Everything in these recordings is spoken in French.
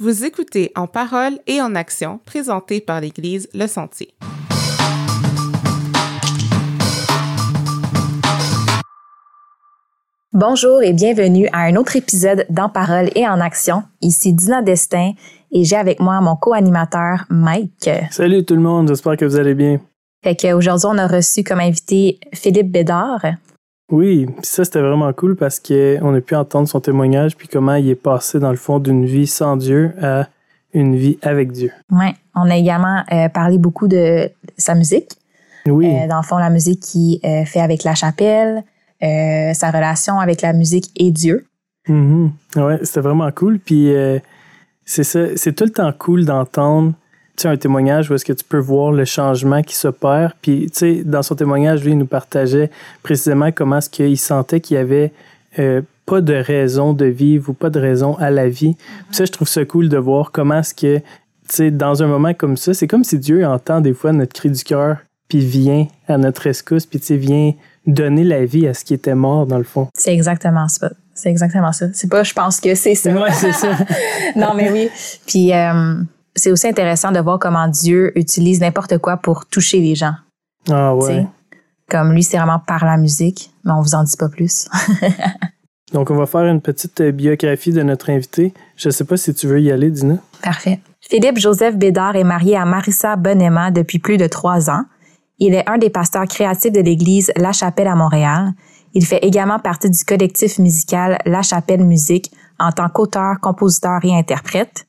Vous écoutez En parole et en action, présenté par l'Église Le Sentier. Bonjour et bienvenue à un autre épisode d'En parole et en action. Ici Dina Destin et j'ai avec moi mon co-animateur Mike. Salut tout le monde, j'espère que vous allez bien. Fait qu'aujourd'hui, on a reçu comme invité Philippe Bédard. Oui, puis ça c'était vraiment cool parce qu'on a pu entendre son témoignage puis comment il est passé dans le fond d'une vie sans Dieu à une vie avec Dieu. Oui, on a également euh, parlé beaucoup de sa musique. Oui. Euh, dans le fond, la musique qu'il euh, fait avec la chapelle, sa relation avec la musique et Dieu. Mhm. Ouais, c'était vraiment cool. Puis c'est ça, c'est tout le temps cool d'entendre un témoignage où est-ce que tu peux voir le changement qui s'opère. Puis, tu sais, dans son témoignage, lui, il nous partageait précisément comment est-ce qu'il sentait qu'il y avait euh, pas de raison de vivre ou pas de raison à la vie. Puis ça, je trouve ça cool de voir comment est-ce que, tu sais, dans un moment comme ça, c'est comme si Dieu entend des fois notre cri du cœur, puis vient à notre rescousse, puis tu sais, vient donner la vie à ce qui était mort, dans le fond. C'est exactement ça. C'est exactement ça. C'est pas, je pense que c'est ça. Ouais, c'est ça. non, mais oui. Puis, euh, c'est aussi intéressant de voir comment Dieu utilise n'importe quoi pour toucher les gens. Ah ouais. Comme lui, c'est vraiment par la musique, mais on vous en dit pas plus. Donc, on va faire une petite euh, biographie de notre invité. Je sais pas si tu veux y aller, Dina. Parfait. Philippe Joseph Bédard est marié à Marissa Bonema depuis plus de trois ans. Il est un des pasteurs créatifs de l'église La Chapelle à Montréal. Il fait également partie du collectif musical La Chapelle Musique en tant qu'auteur, compositeur et interprète.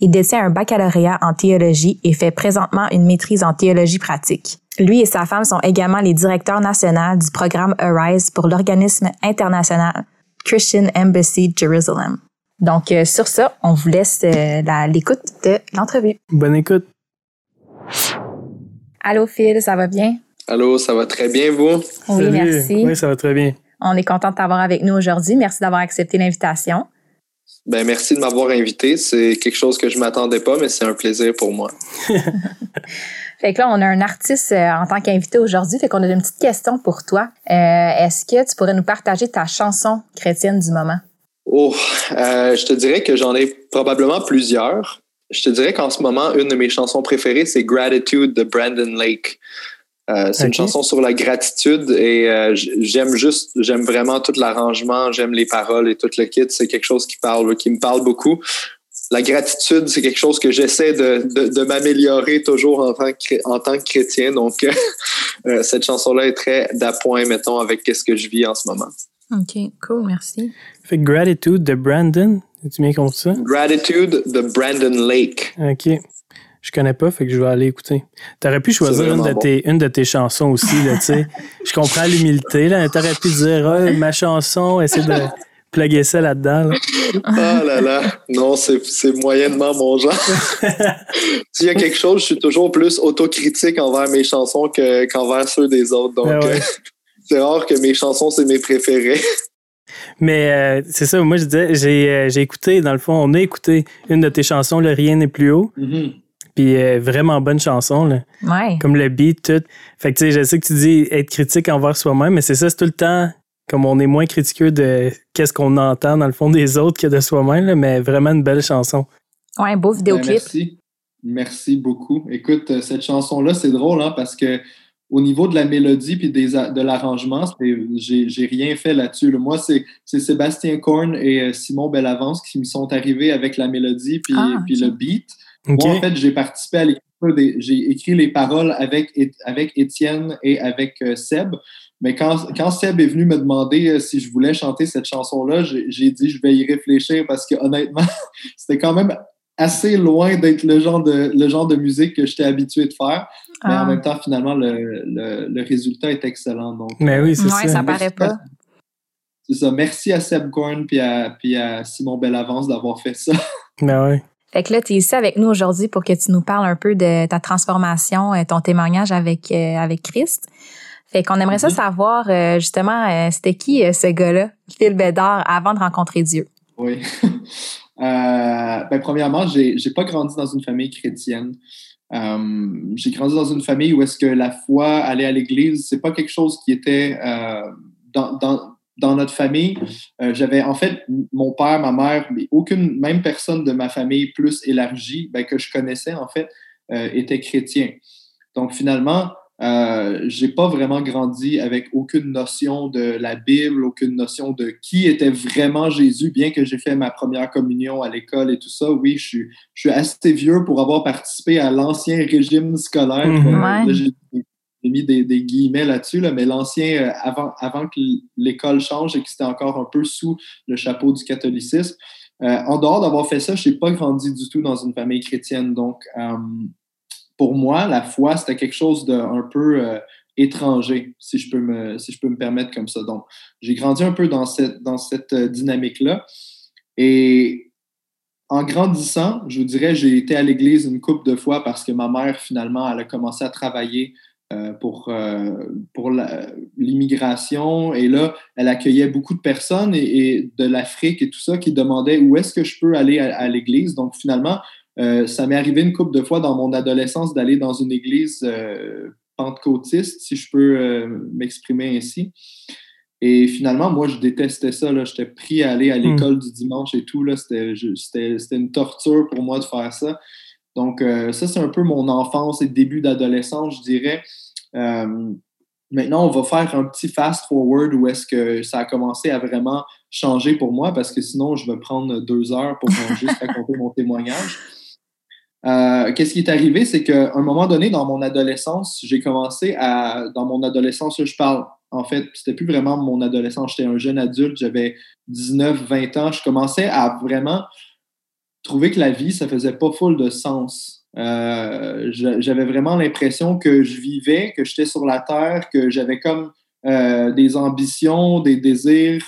Il détient un baccalauréat en théologie et fait présentement une maîtrise en théologie pratique. Lui et sa femme sont également les directeurs nationaux du programme Arise pour l'organisme international Christian Embassy Jerusalem. Donc, euh, sur ça, on vous laisse euh, la- l'écoute de l'entrevue. Bonne écoute. Allô Phil, ça va bien? Allô, ça va très bien, vous? Oui, Salut. merci. Oui, ça va très bien. On est content de t'avoir avec nous aujourd'hui. Merci d'avoir accepté l'invitation. Ben, merci de m'avoir invité. C'est quelque chose que je m'attendais pas, mais c'est un plaisir pour moi. Fait que là, on a un artiste euh, en tant qu'invité aujourd'hui. Fait qu'on a une petite question pour toi. Euh, Est-ce que tu pourrais nous partager ta chanson chrétienne du moment? Oh, euh, je te dirais que j'en ai probablement plusieurs. Je te dirais qu'en ce moment, une de mes chansons préférées, c'est Gratitude de Brandon Lake. Euh, c'est une chanson sur la gratitude et euh, j'aime juste, j'aime vraiment tout l'arrangement, j'aime les paroles et tout le kit. C'est quelque chose qui parle, qui me parle beaucoup. La gratitude, c'est quelque chose que j'essaie de, de, de m'améliorer toujours en tant que, en tant que chrétien. Donc, euh, cette chanson-là est très d'appoint, mettons, avec ce que je vis en ce moment. OK, cool, merci. Fait que Gratitude de Brandon. As-tu bien compris ça? Gratitude de Brandon Lake. OK. Je connais pas, fait que je vais aller écouter. T'aurais pu choisir une de, bon. tes, une de tes chansons aussi, là, tu sais. Je comprends l'humilité, là. T'aurais pu dire, Ah, ma chanson, essaie de plugger ça là-dedans, là. Ah là là, non, c'est moyennement mon genre. S'il y a quelque chose, je suis toujours plus autocritique envers mes chansons que- qu'envers ceux des autres. Donc, ouais. euh, c'est rare que mes chansons, c'est mes préférées. Mais euh, c'est ça, moi je disais, j'ai euh, j'ai écouté, dans le fond, on a écouté une de tes chansons, Le Rien n'est plus haut. Puis euh, vraiment bonne chanson, là. Ouais. Comme le beat, tout. Fait que tu sais, je sais que tu dis être critique envers soi-même, mais c'est ça, c'est tout le temps comme on est moins critiqueux de qu'est-ce qu'on entend dans le fond des autres que de soi-même, là, mais vraiment une belle chanson. Ouais, beau Ben, vidéoclip. merci. Merci beaucoup. Écoute, euh, cette chanson-là, c'est drôle hein, parce que au niveau de la mélodie puis des, de l'arrangement, j'ai j'ai rien fait là-dessus. là. Moi, c'est c'est Sébastien Korn et euh, Simon Bellavance qui me sont arrivés avec la mélodie puis, Ah, puis le beat. Moi, en fait, j'ai participé à l'écriture des. J'ai écrit les paroles avec, avec Étienne et avec euh, Seb. Mais quand, quand Seb est venu me demander euh, si je voulais chanter cette chanson-là, j'ai j'ai dit je vais y réfléchir parce que honnêtement, c'était quand même assez loin d'être le genre de le genre de musique que j'étais habitué de faire. Mais Ah. en même temps, finalement, le, le, le résultat est excellent. Donc, Mais oui, c'est Ouais, ça. ça paraît pas. C'est ça. Merci à Seb Korn puis à, puis à Simon Bellavance d'avoir fait ça. Mais ouais. Fait que là, tu es ici avec nous aujourd'hui pour que tu nous parles un peu de ta transformation, euh, ton témoignage avec, euh, avec Christ. Fait qu'on aimerait ça Mhm. savoir, euh, justement, euh, c'était qui ce gars-là, Phil Bédard, avant de rencontrer Dieu? Oui. Ben, premièrement, j'ai pas grandi dans une famille chrétienne. J'ai grandi dans une famille où est-ce que la foi, aller à l'église, c'est pas quelque chose qui était dans, dans, dans notre famille, euh, j'avais en fait mon père, ma mère, mais aucune, même personne de ma famille plus élargie ben, que je connaissais en fait, euh, était chrétien. Donc finalement, euh, j'ai pas vraiment grandi avec aucune notion de la Bible, aucune notion de qui était vraiment Jésus, bien que j'ai fait ma première communion à l'école et tout ça. Oui, je suis, je suis assez vieux pour avoir participé à l'ancien régime scolaire. Mhm. J'ai mis des, guillemets là-dessus, là, mais l'ancien, euh, avant, avant que l'école change et que c'était encore un peu sous le chapeau du catholicisme. Euh, en dehors d'avoir fait ça, je n'ai pas grandi du tout dans une famille chrétienne. Donc, euh, pour moi, la foi, c'était quelque chose d'un peu étranger, si je, peux me, si je peux me permettre comme ça. Donc, j'ai grandi un peu dans cette, dans cette dynamique-là. Et en grandissant, je vous dirais, j'ai été à l'église une couple de fois parce que ma mère, finalement, elle a commencé à travailler euh, pour, pour l'immigration. Et là, elle accueillait beaucoup de personnes et, de l'Afrique et tout ça qui demandaient où est-ce que je peux aller à l'église. Donc, finalement, euh, ça m'est arrivé une couple de fois dans mon adolescence d'aller dans une église euh, pentecôtiste, si je peux euh, m'exprimer ainsi. Et finalement, moi, je détestais ça. J'étais pris à aller à hmm. l'école du dimanche et tout. C'était une torture pour moi de faire ça. Donc, ça, c'est un peu mon enfance et début d'adolescence, je dirais. maintenant, on va faire un petit fast-forward où est-ce que ça a commencé à vraiment changer pour moi parce que sinon, je vais prendre deux heures pour juste raconter mon témoignage. Euh, qu'est-ce qui est arrivé, c'est qu'à un moment donné, dans mon adolescence, j'ai commencé à, dans mon adolescence, je parle, en fait, c'était plus vraiment mon adolescence, j'étais un jeune adulte, j'avais 19, 20 ans, je commençais à vraiment trouver que la vie, ça faisait pas full de sens. Euh, j'avais vraiment l'impression que je vivais, que j'étais sur la terre, que j'avais comme euh, des ambitions, des désirs,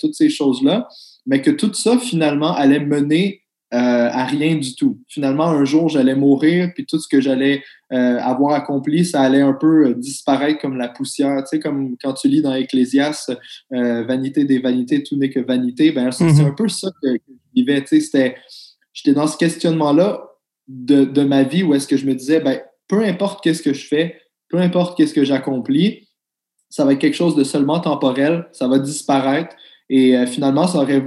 toutes ces choses-là, mais que tout ça, finalement, allait mener euh, à rien du tout. Finalement, un jour, j'allais mourir, puis tout ce que j'allais euh, avoir accompli, ça allait un peu euh, disparaître comme la poussière. Tu sais, comme quand tu lis dans Ecclésiaste, vanité des vanités, tout n'est que vanité. Ben, c'est mhm. un peu ça que, je vivais. Tu sais, j'étais dans ce questionnement-là de, de, ma vie où est-ce que je me disais, ben, peu importe qu'est-ce que je fais, peu importe qu'est-ce que j'accomplis, ça va être quelque chose de seulement temporel, ça va disparaître. Et euh, finalement, ça aurait,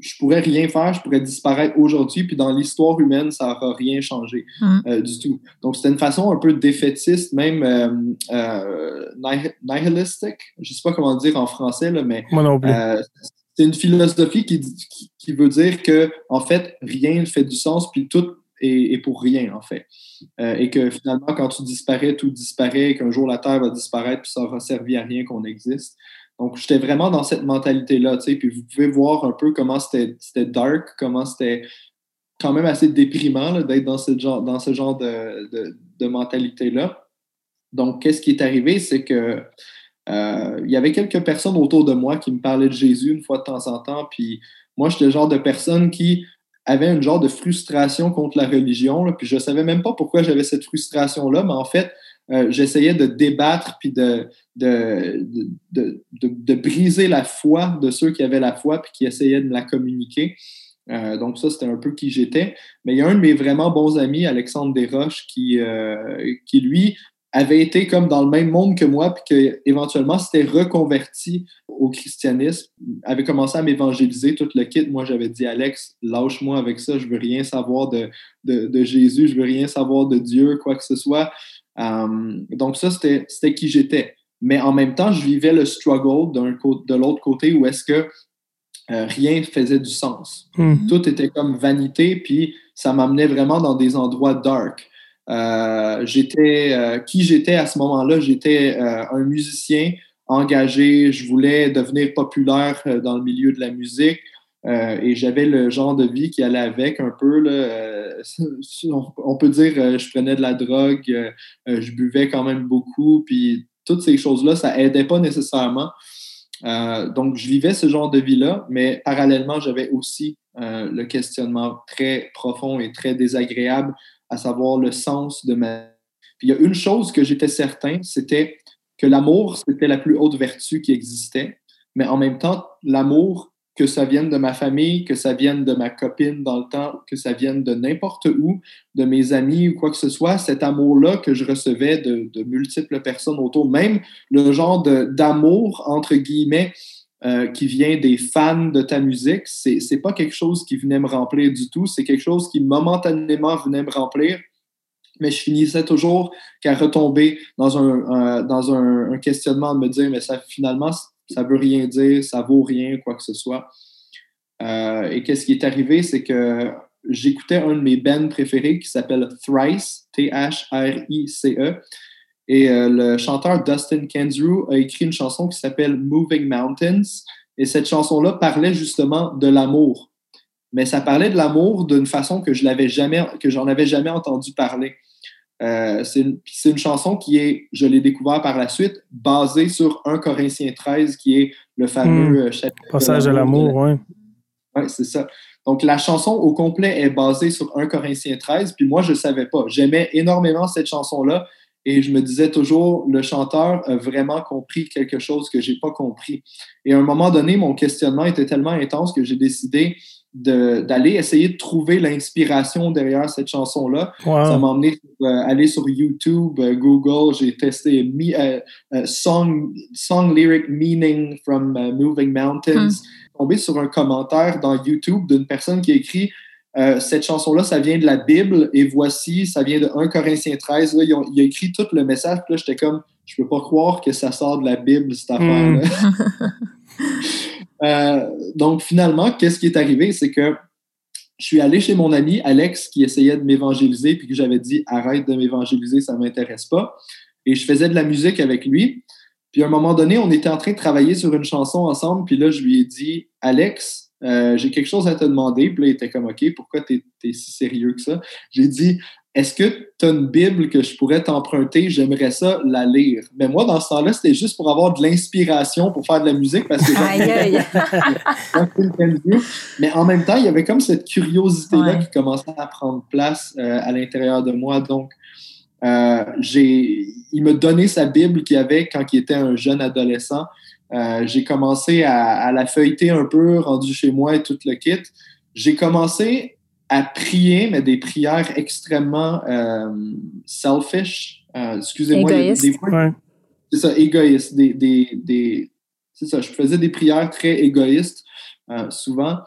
je pourrais rien faire, je pourrais disparaître aujourd'hui, puis dans l'histoire humaine, ça n'aura rien changé mm. euh, du tout. Donc, c'était une façon un peu défaitiste, même euh, nihilistique, je ne sais pas comment dire en français, là, mais c'est une philosophie qui, qui, veut dire que, en fait, rien ne fait du sens, puis tout est, pour rien, en fait. et que finalement, quand tu disparais, tout disparaît, qu'un jour la Terre va disparaître, puis ça aura servi à rien qu'on existe. Donc, j'étais vraiment dans cette mentalité-là, tu sais, puis vous pouvez voir un peu comment c'était dark, comment c'était quand même assez déprimant d'être dans ce genre, dans ce genre de, de, mentalité-là. Donc, qu'est-ce qui est arrivé, c'est que euh, il y avait quelques personnes autour de moi qui me parlaient de Jésus une fois de temps en temps, puis moi, j'étais le genre de personne qui avait une genre de frustration contre la religion, puis je savais même pas pourquoi j'avais cette frustration-là, mais en fait, euh, j'essayais de débattre puis de de, de, de, briser la foi de ceux qui avaient la foi puis qui essayaient de la communiquer. Euh, donc ça, c'était un peu qui j'étais. Mais il y a un de mes vraiment bons amis, Alexandre Desroches, qui, euh, qui lui avait été comme dans le même monde que moi, puis qu'éventuellement s'était reconverti au christianisme, avait commencé à m'évangéliser tout le kit. Moi, j'avais dit, Alex, lâche-moi avec ça, je veux rien savoir de, de, de, Jésus, je veux rien savoir de Dieu, quoi que ce soit. Euh, donc ça, c'était qui j'étais. Mais en même temps, je vivais le struggle de l'autre côté où est-ce que euh, rien faisait du sens. Mm-hmm. Tout était comme vanité, puis ça m'amenait vraiment dans des endroits dark. Euh, j'étais qui j'étais à ce moment-là, j'étais un musicien engagé, je voulais devenir populaire dans le milieu de la musique. Euh, et j'avais le genre de vie qui allait avec un peu. Euh, on, peut dire euh, je prenais de la drogue, je buvais quand même beaucoup, puis toutes ces choses-là, ça aidait pas nécessairement. donc, je vivais ce genre de vie-là, mais parallèlement, j'avais aussi le questionnement très profond et très désagréable, à savoir le sens de ma Puis il y a une chose que j'étais certain, c'était que l'amour, c'était la plus haute vertu qui existait, mais en même temps, l'amour que ça vienne de ma famille, que ça vienne de ma copine dans le temps, que ça vienne de n'importe où, de mes amis ou quoi que ce soit, cet amour-là que je recevais de, multiples personnes autour, même le genre d'amour, entre guillemets, euh, qui vient des fans de ta musique, c'est, c'est pas quelque chose qui venait me remplir du tout. C'est quelque chose qui momentanément venait me remplir, mais je finissais toujours qu'à retomber dans un, dans un, questionnement de me dire, mais ça finalement, ça veut rien dire, ça vaut rien, quoi que ce soit. Euh, et qu'est-ce qui est arrivé, c'est que j'écoutais un de mes bands préférés qui s'appelle Thrice, T-H-R-I-C-E. Et euh, le chanteur Dustin Kensrue a écrit une chanson qui s'appelle Moving Mountains. Et cette chanson-là parlait justement de l'amour. Mais ça parlait de l'amour d'une façon que je l'avais jamais, que j'en avais jamais entendu parler. Euh, c'est une, chanson qui est, je l'ai découvert par la suite, basée sur 1 Corinthiens 13, qui est le fameux hmm. chapitre. Passage de l'amour, oui. Oui, c'est ça. Donc, la chanson au complet est basée sur 1 Corinthiens 13, puis moi, je ne savais pas. J'aimais énormément cette chanson-là et je me disais toujours, le chanteur a vraiment compris quelque chose que je n'ai pas compris. Et à un moment donné, mon questionnement était tellement intense que j'ai décidé d'aller essayer de trouver l'inspiration derrière cette chanson-là. Ça m'a emmené à euh, aller sur YouTube, euh, Google, j'ai testé euh, song, song lyric meaning from Moving Mountains. Hmm. Tombé sur un commentaire dans YouTube d'une personne qui a écrit cette chanson-là, ça vient de la Bible et voici, ça vient de 1 Corinthiens 13. Là, il a écrit tout le message. Puis là, j'étais comme, je peux pas croire que ça sort de la Bible, cette hmm. affaire-là. Euh, donc, finalement, qu'est-ce qui est arrivé? C'est que je suis allé chez mon ami Alex qui essayait de m'évangéliser, puis que j'avais dit arrête de m'évangéliser, ça ne m'intéresse pas. Et je faisais de la musique avec lui. Puis à un moment donné, on était en train de travailler sur une chanson ensemble, puis là, je lui ai dit Alex, euh, j'ai quelque chose à te demander. Puis là, il était comme OK, pourquoi tu es, si sérieux que ça? J'ai dit est-ce que tu as une Bible que je pourrais t'emprunter? J'aimerais ça la lire. Mais moi, dans ce temps-là, c'était juste pour avoir de l'inspiration pour faire de la musique parce que Mais en même temps, il y avait comme cette curiosité-là qui commençait à prendre place euh, à l'intérieur de moi. Donc, euh, j'ai, il m'a donné sa Bible qu'il avait quand il était un jeune adolescent. Euh, j'ai commencé à, à, la feuilleter un peu, rendu chez moi et tout le kit. J'ai commencé à prier, mais des prières extrêmement euh, selfish. Euh, excusez-moi. Égoïste. C'est ça, égoïste. Des, des, c'est ça, je faisais des prières très égoïstes euh, souvent.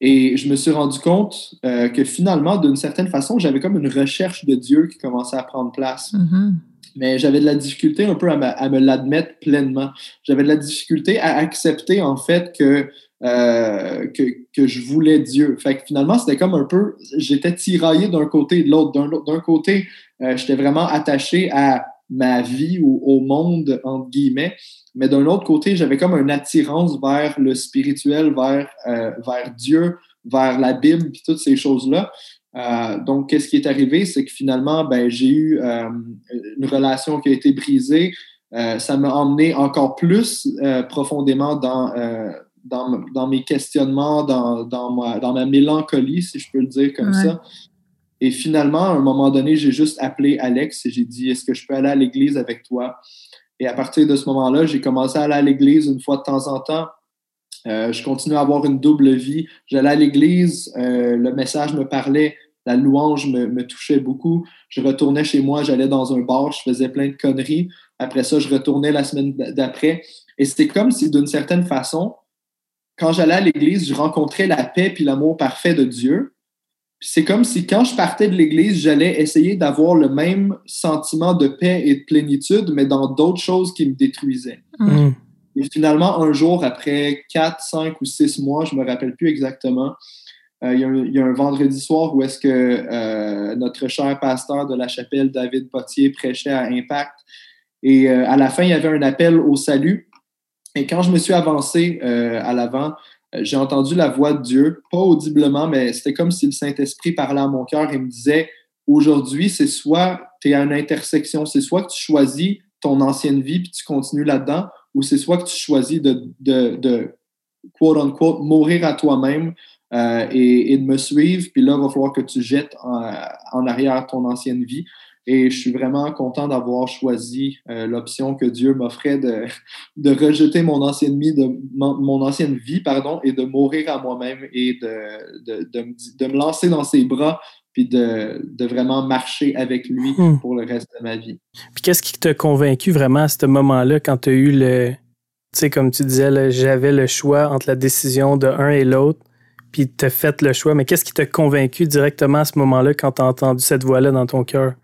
Et je me suis rendu compte que finalement, d'une certaine façon, j'avais comme une recherche de Dieu qui commençait à prendre place. Mm-hmm. Mais j'avais de la difficulté un peu à me l'admettre pleinement. J'avais de la difficulté à accepter en fait que euh, que, que, je voulais Dieu. Fait que finalement, c'était comme un peu, j'étais tiraillé d'un côté et de l'autre. D'un côté, euh, j'étais vraiment attaché à ma vie ou au monde, entre guillemets, mais d'un autre côté, j'avais comme une attirance vers le spirituel, vers, euh, vers Dieu, vers la Bible, puis toutes ces choses-là. Donc, qu'est-ce qui est arrivé? C'est que finalement, ben, j'ai eu une relation qui a été brisée. ça m'a emmené encore plus profondément dans dans, mes questionnements, dans, dans, ma, dans ma mélancolie, si je peux le dire comme ça. Et finalement, à un moment donné, j'ai juste appelé Alex et j'ai dit Est-ce que je peux aller à l'église avec toi? Et à partir de ce moment-là, j'ai commencé à aller à l'église une fois de temps en temps. Euh, je continue à avoir une double vie. J'allais à l'église, euh, le message me parlait, la louange me, me, touchait beaucoup. Je retournais chez moi, j'allais dans un bar, je faisais plein de conneries. Après ça, je retournais la semaine d'après. Et c'était comme si, d'une certaine façon, quand j'allais à l'église, je rencontrais la paix puis l'amour parfait de Dieu. C'est comme si quand je partais de l'église, j'allais essayer d'avoir le même sentiment de paix et de plénitude, mais dans d'autres choses qui me détruisaient. Mm. Et finalement, un jour, après quatre, cinq ou six mois, je me rappelle plus exactement, euh, il, y a un, vendredi soir où est-ce que euh, notre cher pasteur de la chapelle, David Potier, prêchait à Impact. Et euh, à la fin, il y avait un appel au salut. Et quand je me suis avancé euh, à l'avant, euh, j'ai entendu la voix de Dieu, pas audiblement, mais c'était comme si le Saint-Esprit parlait à mon cœur et me disait, aujourd'hui, c'est soit tu es à une intersection, c'est soit que tu choisis ton ancienne vie puis tu continues là-dedans, ou c'est soit que tu choisis de, de, de quote unquote, mourir à toi-même euh, et, de me suivre, puis là, il va falloir que tu jettes en arrière ton ancienne vie. Et je suis vraiment content d'avoir choisi euh, l'option que Dieu m'offrait de, de rejeter mon ancienne vie, de mon, ancienne vie, pardon, et de mourir à moi-même et de, de, de, de, me lancer dans ses bras puis de, de vraiment marcher avec lui hmm. pour le reste de ma vie. Puis qu'est-ce qui t'a convaincu vraiment à ce moment-là quand tu as eu le tu sais, comme tu disais, j'avais le choix entre la décision de un et l'autre, puis tu as fait le choix. Mais qu'est-ce qui t'a convaincu directement à ce moment-là quand tu as entendu cette voix-là dans ton cœur?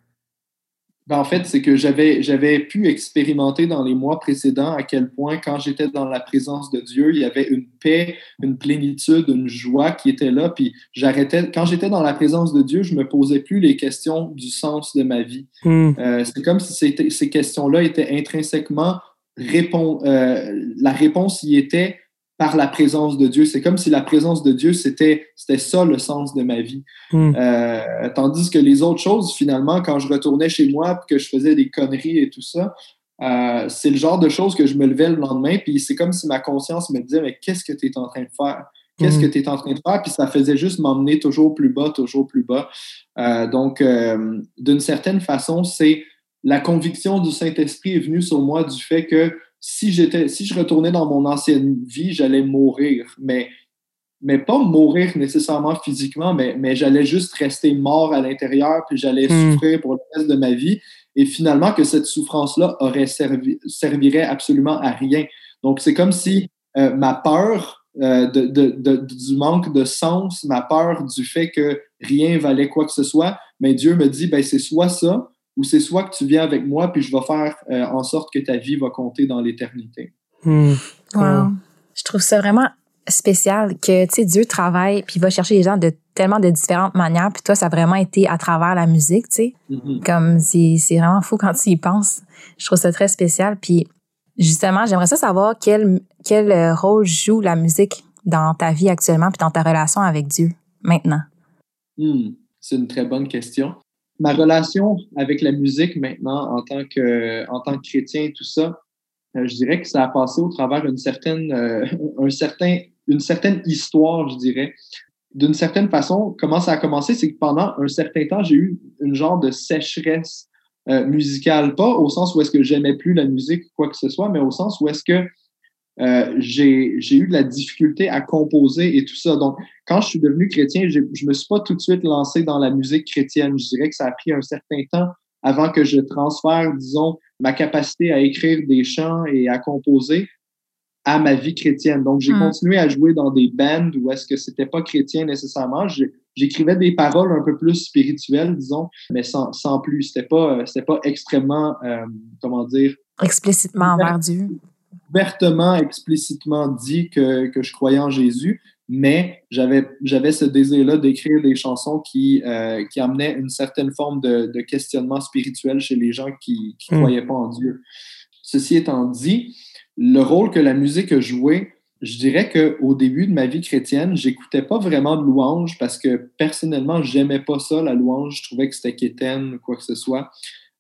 Ben, en fait, c'est que j'avais, j'avais pu expérimenter dans les mois précédents à quel point, quand j'étais dans la présence de Dieu, il y avait une paix, une plénitude, une joie qui était là. Puis j'arrêtais, quand j'étais dans la présence de Dieu, je me posais plus les questions du sens de ma vie. Hmm. Euh, c'est comme si ces questions-là étaient intrinsèquement répond, euh, la réponse y était par la présence de Dieu. C'est comme si la présence de Dieu, c'était, c'était ça le sens de ma vie. Hmm. Euh, tandis que les autres choses, finalement, quand je retournais chez moi que je faisais des conneries et tout ça, euh, c'est le genre de choses que je me levais le lendemain, puis c'est comme si ma conscience me disait, mais qu'est-ce que tu es en train de faire? Qu'est-ce hmm. que tu es en train de faire? Puis ça faisait juste m'emmener toujours plus bas, toujours plus bas. Euh, donc, d'une certaine façon, c'est la conviction du Saint-Esprit est venue sur moi du fait que si j'étais, si je retournais dans mon ancienne vie, j'allais mourir. Mais, mais pas mourir nécessairement physiquement, mais, mais j'allais juste rester mort à l'intérieur, puis j'allais hmm. souffrir pour le reste de ma vie. Et finalement, que cette souffrance-là aurait servi, servirait absolument à rien. Donc, c'est comme si euh, ma peur euh, de, de, du manque de sens, ma peur du fait que rien valait quoi que ce soit, mais Dieu me dit, ben, c'est soit ça, ou c'est soit que tu viens avec moi, puis je vais faire euh, en sorte que ta vie va compter dans l'éternité. Hmm. Wow. Je trouve ça vraiment spécial que, tu sais, Dieu travaille, puis va chercher les gens de tellement de différentes manières, puis toi, ça a vraiment été à travers la musique, tu sais. Mm-hmm. Comme, c'est vraiment fou quand tu y penses. Je trouve ça très spécial, puis justement, j'aimerais ça savoir quel, quel euh, rôle joue la musique dans ta vie actuellement, puis dans ta relation avec Dieu maintenant? Hmm. C'est une très bonne question ma relation avec la musique maintenant en tant que en tant que chrétien et tout ça, euh, je dirais que ça a passé au travers d'une certaine euh, un certain une certaine histoire, je dirais. D'une certaine façon, comment ça a commencé, c'est que pendant un certain temps, j'ai eu une genre de sécheresse euh, musicale, pas au sens où est-ce que j'aimais plus la musique ou quoi que ce soit, mais au sens où est-ce que euh, j'ai eu de la difficulté à composer et tout ça. Donc, quand je suis devenu chrétien, je ne me suis pas tout de suite lancé dans la musique chrétienne. Je dirais que ça a pris un certain temps avant que je transfère, disons, ma capacité à écrire des chants et à composer à ma vie chrétienne. Donc, j'ai hmm. continué à jouer dans des bands où est-ce que c'était pas chrétien nécessairement. J'écrivais des paroles un peu plus spirituelles, disons, mais sans, sans plus. C'était pas, pas extrêmement, euh, comment dire... Explicitement envers Dieu ouvertement, explicitement dit que, que je croyais en Jésus, mais j'avais, j'avais ce désir-là d'écrire des chansons qui, euh, qui amenaient une certaine forme de, de, questionnement spirituel chez les gens qui ne hmm. croyaient pas en Dieu. Ceci étant dit, le rôle que la musique a joué, je dirais qu'au début de ma vie chrétienne, j'écoutais pas vraiment de louange parce que personnellement, j'aimais pas ça, la louange. Je trouvais que c'était quétaine ou quoi que ce soit.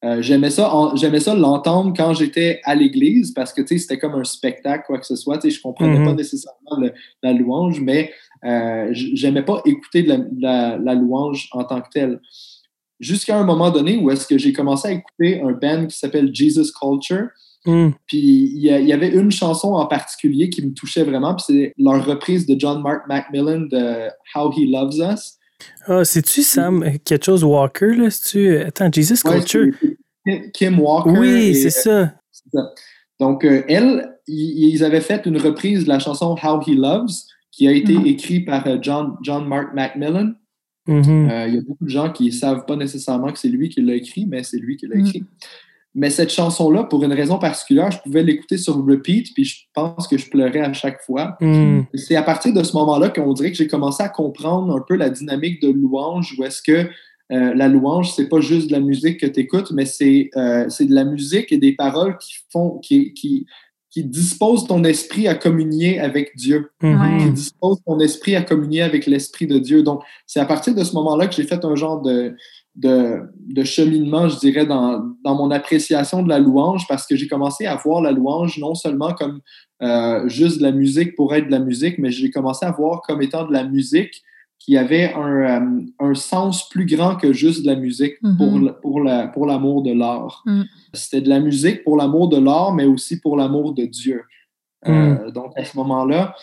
Euh, j'aimais ça, j'aimais ça l'entendre quand j'étais à l'église parce que c'était comme un spectacle, quoi que ce soit. Je comprenais pas mm-hmm. nécessairement la louange, mais euh, j'aimais pas écouter de la, la, louange en tant que telle. Jusqu'à un moment donné où est-ce que j'ai commencé à écouter un band qui s'appelle Jesus Culture. Mm. Puis il y, avait une chanson en particulier qui me touchait vraiment, puis c'est leur reprise de John Mark Macmillan de How He Loves Us. Ah, c'est-tu Sam, quelque chose Walker, là? tu Attends, Jesus Culture. Kim Walker. Oui, c'est ça. Donc, euh, elle, ils avaient fait une reprise de la chanson How He Loves, qui a été mm-hmm. écrite par euh, John, John Mark Macmillan. Mm-hmm. Euh, il y a beaucoup de gens qui ne savent pas nécessairement que c'est lui qui l'a écrit, mais c'est lui qui l'a mm. écrit. Mais cette chanson-là, pour une raison particulière, je pouvais l'écouter sur repeat, puis je pense que je pleurais à chaque fois. Hmm. C'est à partir de ce moment-là qu'on dirait que j'ai commencé à comprendre un peu la dynamique de louange, où est-ce que euh, la louange, c'est pas juste de la musique que tu écoutes, mais c'est euh, de la musique et des paroles qui font, qui, qui, qui disposent ton esprit à communier avec Dieu, hmm. qui disposent ton esprit à communier avec l'esprit de Dieu. Donc, c'est à partir de ce moment-là que j'ai fait un genre de, de, cheminement, je dirais, dans, mon appréciation de la louange, parce que j'ai commencé à voir la louange non seulement comme euh, juste de la musique pour être de la musique, mais j'ai commencé à voir comme étant de la musique qui avait un, euh, sens plus grand que juste de la musique mm-hmm. pour, pour l'amour de l'art. Mm. C'était de la musique pour l'amour de l'art, mais aussi pour l'amour de Dieu. Euh, mm. donc, à ce moment-là,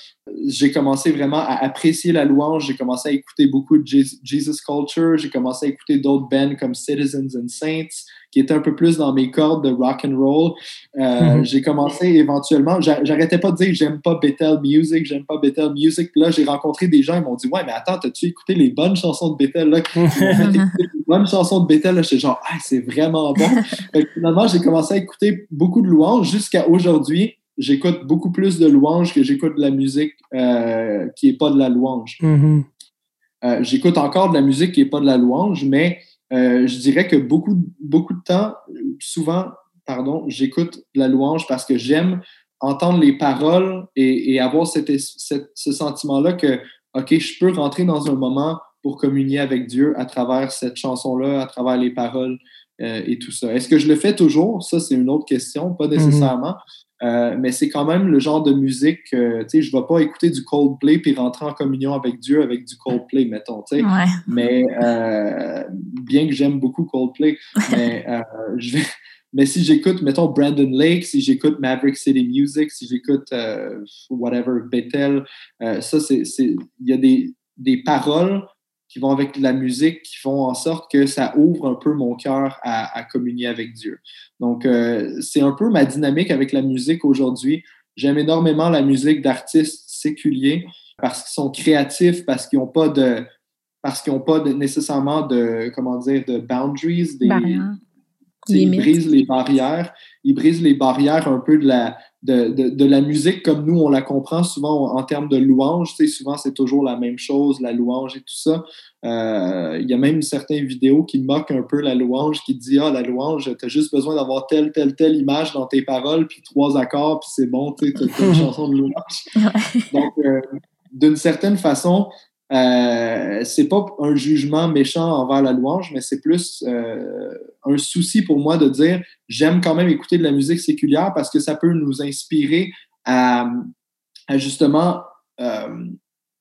j'ai commencé vraiment à apprécier la louange. J'ai commencé à écouter beaucoup de Jesus Culture. J'ai commencé à écouter d'autres bands comme Citizens and Saints, qui était un peu plus dans mes cordes de rock and roll. Euh, j'ai commencé éventuellement, j'arrêtais pas de dire j'aime pas Bethel Music, j'aime pas Bethel Music. Puis là, j'ai rencontré des gens, ils m'ont dit Ouais, mais attends, t'as-tu écouté les bonnes chansons de Bethel? Là? les bonnes chansons de Bethel, là, j'étais genre Ah, c'est vraiment bon. finalement, j'ai commencé à écouter beaucoup de louanges jusqu'à aujourd'hui. J'écoute beaucoup plus de louanges que j'écoute de la musique euh, qui est pas de la louange. Mm-hmm. Euh, j'écoute encore de la musique qui n'est pas de la louange, mais euh, je dirais que beaucoup, beaucoup de temps, souvent, pardon, j'écoute la louange parce que j'aime entendre les paroles et, avoir ce sentiment-là que, OK, je peux rentrer dans un moment pour communier avec Dieu à travers cette chanson-là, à travers les paroles euh, et tout ça. Est-ce que je le fais toujours? Ça, c'est une autre question, pas mm-hmm. nécessairement. Euh, mais c'est quand même le genre de musique, euh, tu sais, je ne vais pas écouter du Coldplay puis rentrer en communion avec Dieu avec du Coldplay, mettons, tu sais. Mais euh, bien que j'aime beaucoup Coldplay, mais, je mais si j'écoute, mettons, Brandon Lake, si j'écoute Maverick City Music, si j'écoute whatever, Bethel, ça, c'est, il y a des, des paroles qui vont avec la musique, qui font en sorte que ça ouvre un peu mon cœur à, communier avec Dieu. Donc, euh, c'est un peu ma dynamique avec la musique aujourd'hui. J'aime énormément la musique d'artistes séculiers parce qu'ils sont créatifs, parce qu'ils n'ont pas de parce qu'ils n'ont pas nécessairement de comment dire de boundaries, ils brisent les barrières, ils brisent les barrières un peu de la de, de, la musique comme nous, on la comprend souvent en, termes de louange. Souvent, c'est toujours la même chose, la louange et tout ça. Euh, il y a même certaines vidéos qui moquent un peu la louange, qui disent Ah, la louange, tu as juste besoin d'avoir telle, telle, telle image dans tes paroles, puis trois accords, puis c'est bon, tu sais, as une chanson de louange. Donc, euh, d'une certaine façon, euh, c'est pas un jugement méchant envers la louange, mais c'est plus euh, un souci pour moi de dire j'aime quand même écouter de la musique séculière parce que ça peut nous inspirer à, justement euh,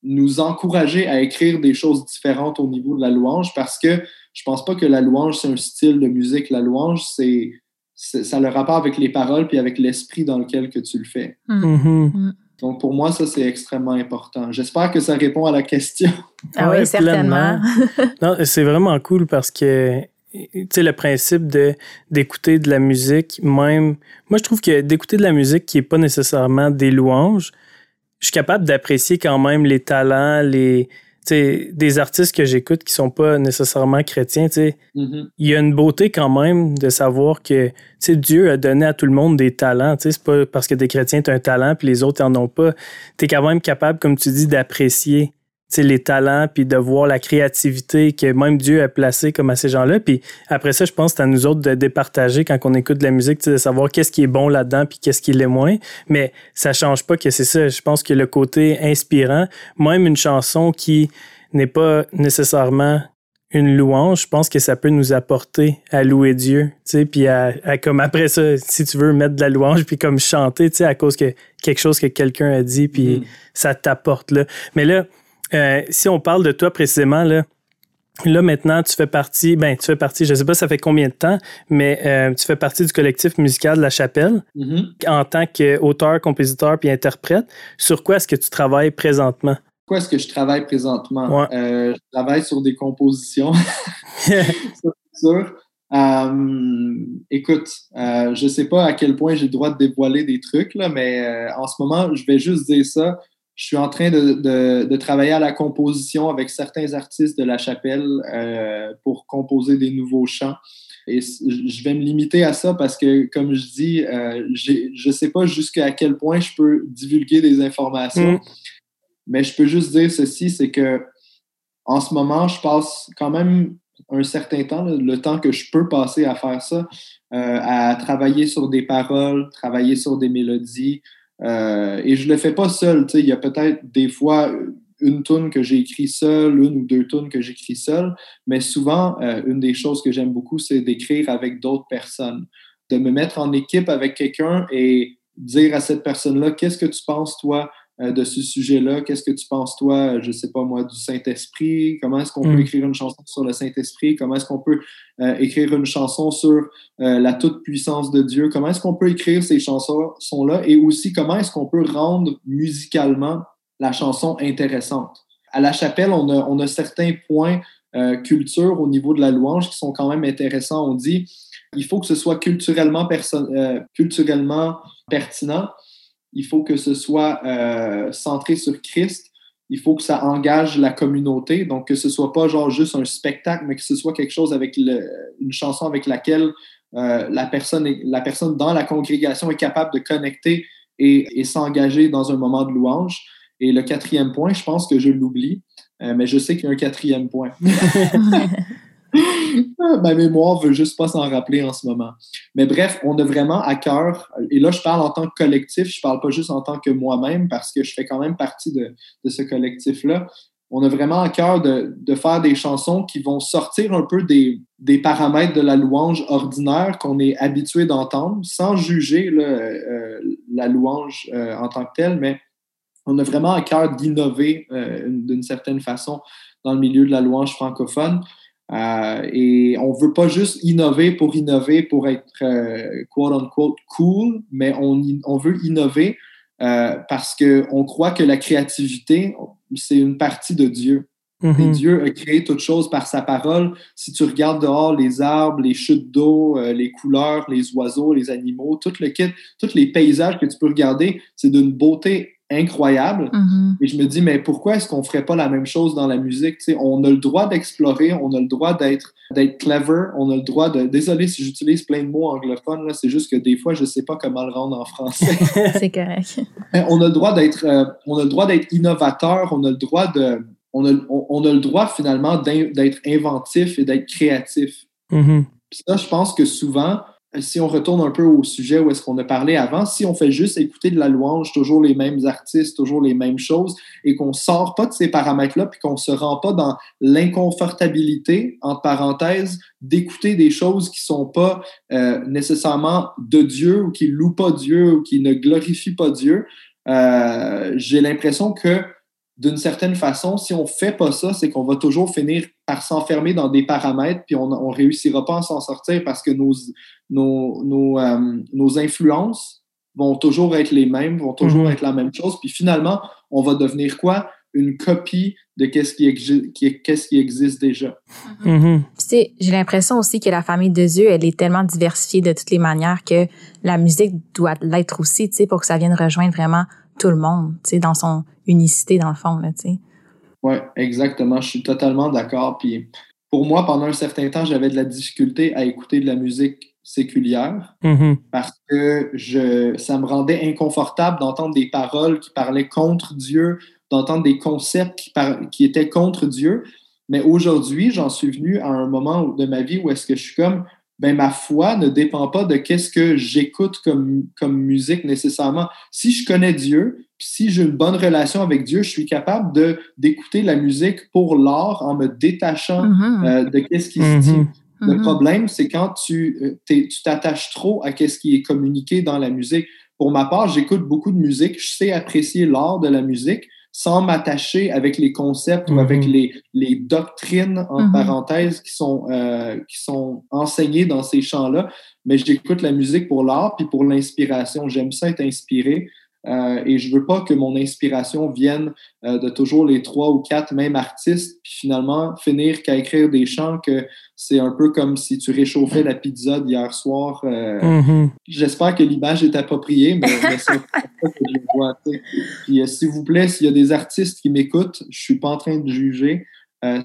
nous encourager à écrire des choses différentes au niveau de la louange parce que je pense pas que la louange c'est un style de musique. La louange c'est ça a le rapport avec les paroles puis avec l'esprit dans lequel que tu le fais. Mm. Mm-hmm. Donc, pour moi, ça, c'est extrêmement important. J'espère que ça répond à la question. Ah oui, certainement. non, c'est vraiment cool parce que, tu sais, le principe de, d'écouter de la musique, même, moi, je trouve que d'écouter de la musique qui n'est pas nécessairement des louanges, je suis capable d'apprécier quand même les talents, les, des artistes que j'écoute qui sont pas nécessairement chrétiens, mm-hmm. il y a une beauté quand même de savoir que Dieu a donné à tout le monde des talents. C'est pas parce que des chrétiens, tu un talent puis les autres n'en ont pas. Tu es quand même capable, comme tu dis, d'apprécier les talents, puis de voir la créativité que même Dieu a placée comme à ces gens-là. Puis après ça, je pense que c'est à nous autres de départager quand on écoute de la musique, de savoir qu'est-ce qui est bon là-dedans, puis qu'est-ce qui l'est moins. Mais ça change pas que c'est ça. Je pense que le côté inspirant, même une chanson qui n'est pas nécessairement une louange, je pense que ça peut nous apporter à louer Dieu, tu sais, puis à, comme après ça, si tu veux mettre de la louange, puis comme chanter, tu sais, à cause que quelque chose que quelqu'un a dit, puis mm-hmm. ça t'apporte là. Mais là, euh, si on parle de toi précisément, là, Là, maintenant, tu fais partie, ben, tu fais partie, je sais pas ça fait combien de temps, mais euh, tu fais partie du collectif musical de La Chapelle mm-hmm. en tant qu'auteur, compositeur puis interprète. Sur quoi est-ce que tu travailles présentement? Quoi est-ce que je travaille présentement? Euh, je travaille sur des compositions. c'est sûr. écoute, je sais pas à quel point j'ai le droit de dévoiler des trucs, là, mais en ce moment, je vais juste dire ça je suis en train de, travailler à la composition avec certains artistes de la chapelle euh, pour composer des nouveaux chants. Et je vais me limiter à ça parce que, comme je dis, euh, je ne sais pas jusqu'à quel point je peux divulguer des informations, mm. mais je peux juste dire ceci, c'est que en ce moment, je passe quand même un certain temps, le temps que je peux passer à faire ça, euh, à travailler sur des paroles, travailler sur des mélodies, euh, et je le fais pas seul. Il y a peut-être des fois une tune que j'ai écrit seul, une ou deux tunes que j'écris seul, mais souvent, euh, une des choses que j'aime beaucoup, c'est d'écrire avec d'autres personnes, de me mettre en équipe avec quelqu'un et dire à cette personne-là, qu'est-ce que tu penses, toi, de ce sujet-là. Qu'est-ce que tu penses, toi, je sais pas moi, du Saint-Esprit? Comment est-ce qu'on peut mm. écrire une chanson sur le Saint-Esprit? Comment est-ce qu'on peut euh, écrire une chanson sur euh, la toute-puissance de Dieu? Comment est-ce qu'on peut écrire ces chansons-là? Et aussi, comment est-ce qu'on peut rendre musicalement la chanson intéressante? À la chapelle, on a, on a certains points culture au niveau de la louange qui sont quand même intéressants. On dit Il faut que ce soit culturellement, euh, culturellement pertinent. Il faut que ce soit euh, centré sur Christ. Il faut que ça engage la communauté. Donc, que ce soit pas genre juste un spectacle, mais que ce soit quelque chose avec une chanson avec laquelle euh, la, personne la personne dans la congrégation est capable de connecter et, et s'engager dans un moment de louange. Et le quatrième point, je pense que je l'oublie, euh, mais je sais qu'il y a un quatrième point. Ma mémoire veut juste pas s'en rappeler en ce moment. Mais bref, on a vraiment à cœur, et là je parle en tant que collectif, je parle pas juste en tant que moi-même parce que je fais quand même partie de, ce collectif-là. On a vraiment à cœur de, faire des chansons qui vont sortir un peu des, paramètres de la louange ordinaire qu'on est habitué d'entendre, sans juger euh, la louange euh, en tant que telle, mais on a vraiment à cœur d'innover euh, d'une certaine façon dans le milieu de la louange francophone. Euh, et on veut pas juste innover pour innover, pour être euh, quote unquote cool, mais on, on veut innover parce qu'on croit que la créativité, c'est une partie de Dieu. Mm-hmm. Dieu a créé toute chose par sa parole. Si tu regardes dehors les arbres, les chutes d'eau, les couleurs, les oiseaux, les animaux, tout le kit, tous les paysages que tu peux regarder, c'est d'une beauté incroyable. Mm-hmm. Et je me dis, mais pourquoi est-ce qu'on ferait pas la même chose dans la musique? sais, on a le droit d'explorer, on a le droit d'être d'être clever, on a le droit de... Désolé si j'utilise plein de mots anglophones, c'est juste que des fois, je sais pas comment le rendre en français. c'est correct. on a le droit d'être euh, on a le droit d'être innovateur, on a le droit de... On a, on, a le droit finalement d'être inventif et d'être créatif. Mm-hmm. Ça, je pense que souvent, si on retourne un peu au sujet où est-ce qu'on a parlé avant, si on fait juste écouter de la louange, toujours les mêmes artistes, toujours les mêmes choses, et qu'on sort pas de ces paramètres-là, puis qu'on se rend pas dans l'inconfortabilité, entre parenthèses, d'écouter des choses qui sont pas euh, nécessairement de Dieu ou qui louent pas Dieu ou qui ne glorifient pas Dieu, euh, j'ai l'impression que d'une certaine façon, si on fait pas ça, c'est qu'on va toujours finir par s'enfermer dans des paramètres, puis on ne réussira pas à s'en sortir parce que nos, nos, nos, euh, nos, influences vont toujours être les mêmes, vont toujours mm-hmm. être la même chose, puis finalement, on va devenir quoi? Une copie de qu'est-ce qui, qui, qu'est-ce qui existe déjà. Sais, J'ai l'impression aussi que la famille de Dieu, elle est tellement diversifiée de toutes les manières que la musique doit l'être aussi, pour que ça vienne rejoindre vraiment tout le monde, dans son unicité dans le fond, là, tu sais. Oui, exactement. Je suis totalement d'accord. Puis pour moi, pendant un certain temps, j'avais de la difficulté à écouter de la musique séculière mm-hmm. parce que je, ça me rendait inconfortable d'entendre des paroles qui parlaient contre Dieu, d'entendre des concepts qui, qui étaient contre Dieu. Mais aujourd'hui, j'en suis venu à un moment de ma vie où est-ce que je suis comme, ben ma foi ne dépend pas de qu'est-ce que j'écoute comme, comme musique nécessairement. Si je connais Dieu, si j'ai une bonne relation avec Dieu, je suis capable de d'écouter la musique pour l'art en me détachant mm-hmm. euh, de qu'est-ce qui se dit. Mm-hmm. Le Mm-hmm. problème, c'est quand tu euh, tu t'attaches trop à qu'est-ce qui est communiqué dans la musique. Pour ma part, j'écoute beaucoup de musique, je sais apprécier l'art de la musique, sans m'attacher avec les concepts ou avec les, les doctrines, en parenthèses, qui sont, euh, qui sont enseignées dans ces champs-là. Mais j'écoute la musique pour l'art puis pour l'inspiration. J'aime ça être inspiré. Euh, et je veux pas que mon inspiration vienne euh, de toujours les trois ou quatre mêmes artistes, puis finalement finir qu'à écrire des chants que c'est un peu comme si tu réchauffais la pizza d'hier soir. Euh, mm-hmm. J'espère que l'image est appropriée, mais, mais c'est ça que je vois. Puis s'il vous plaît, s'il y a des artistes qui m'écoutent, je suis pas en train de juger.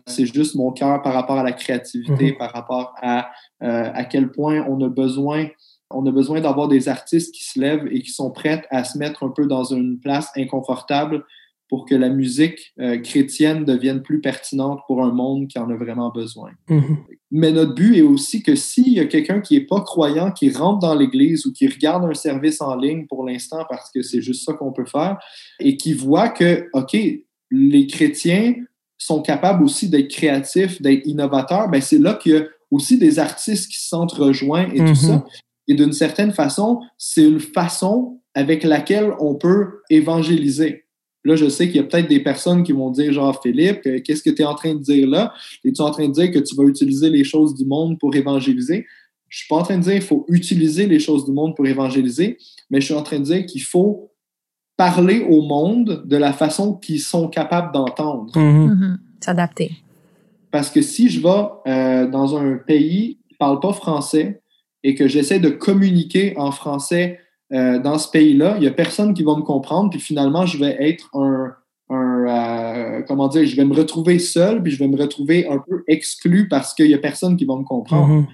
c'est juste mon cœur par rapport à la créativité, Mm-hmm. par rapport à à quel point on a besoin on a besoin d'avoir des artistes qui se lèvent et qui sont prêts à se mettre un peu dans une place inconfortable pour que la musique euh, chrétienne devienne plus pertinente pour un monde qui en a vraiment besoin. Mm-hmm. Mais notre but est aussi que s'il y a quelqu'un qui n'est pas croyant, qui rentre dans l'Église ou qui regarde un service en ligne pour l'instant, parce que c'est juste ça qu'on peut faire, et qui voit que, OK, les chrétiens sont capables aussi d'être créatifs, d'être innovateurs, ben c'est là qu'il y a aussi des artistes qui se sentent rejoints et tout Mhm. ça. Et d'une certaine façon, c'est une façon avec laquelle on peut évangéliser. Là, je sais qu'il y a peut-être des personnes qui vont dire, genre, Philippe, euh, qu'est-ce que tu es en train de dire là? Es-tu en train de dire que tu vas utiliser les choses du monde pour évangéliser? Je suis pas en train de dire qu'il faut utiliser les choses du monde pour évangéliser, mais je suis en train de dire qu'il faut parler au monde de la façon qu'ils sont capables d'entendre. Mhm. Mhm. S'adapter. Parce que si je vais euh, dans un pays qui ne parle pas français, et que j'essaie de communiquer en français euh, dans ce pays-là, il n'y a personne qui va me comprendre, puis finalement, je vais être un, euh, comment dire, je vais me retrouver seul, puis je vais me retrouver un peu exclu parce qu'il n'y a personne qui va me comprendre. Mm-hmm.